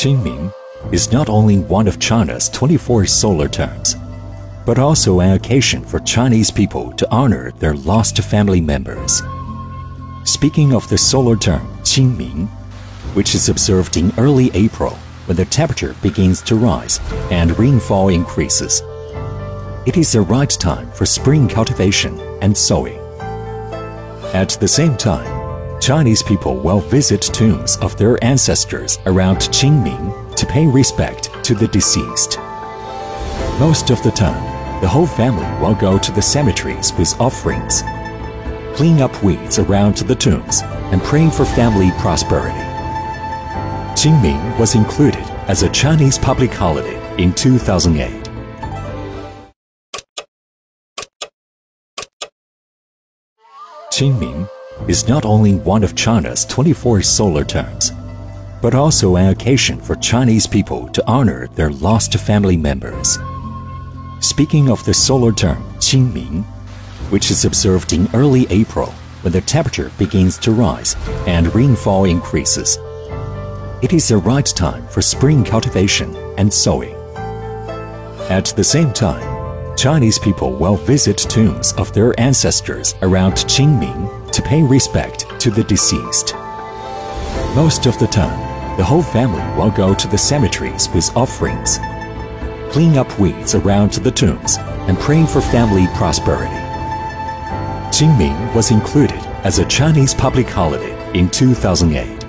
Qingming is not only one of China's 24 solar terms, but also an occasion for Chinese people to honor their lost family members. Speaking of the solar term Qingming, which is observed in early April when the temperature begins to rise and rainfall increases, it is the right time for spring cultivation and sowing. At the same time, Chinese people will visit tombs of their ancestors around Qingming to pay respect to the deceased. Most of the time, the whole family will go to the cemeteries with offerings, clean up weeds around the tombs, and praying for family prosperity. Qingming was included as a Chinese public holiday in 2008. Qingming is not only one of China's 24 solar terms, but also an occasion for Chinese people to honor their lost family members. Speaking of the solar term Qingming, which is observed in early April when the temperature begins to rise and rainfall increases, it is the right time for spring cultivation and sowing. At the same time, Chinese people will visit tombs of their ancestors around Qingming to pay respect to the deceased. Most of the time, the whole family will go to the cemeteries with offerings, clean up weeds around the tombs, and praying for family prosperity. Qingming was included as a Chinese public holiday in 2008.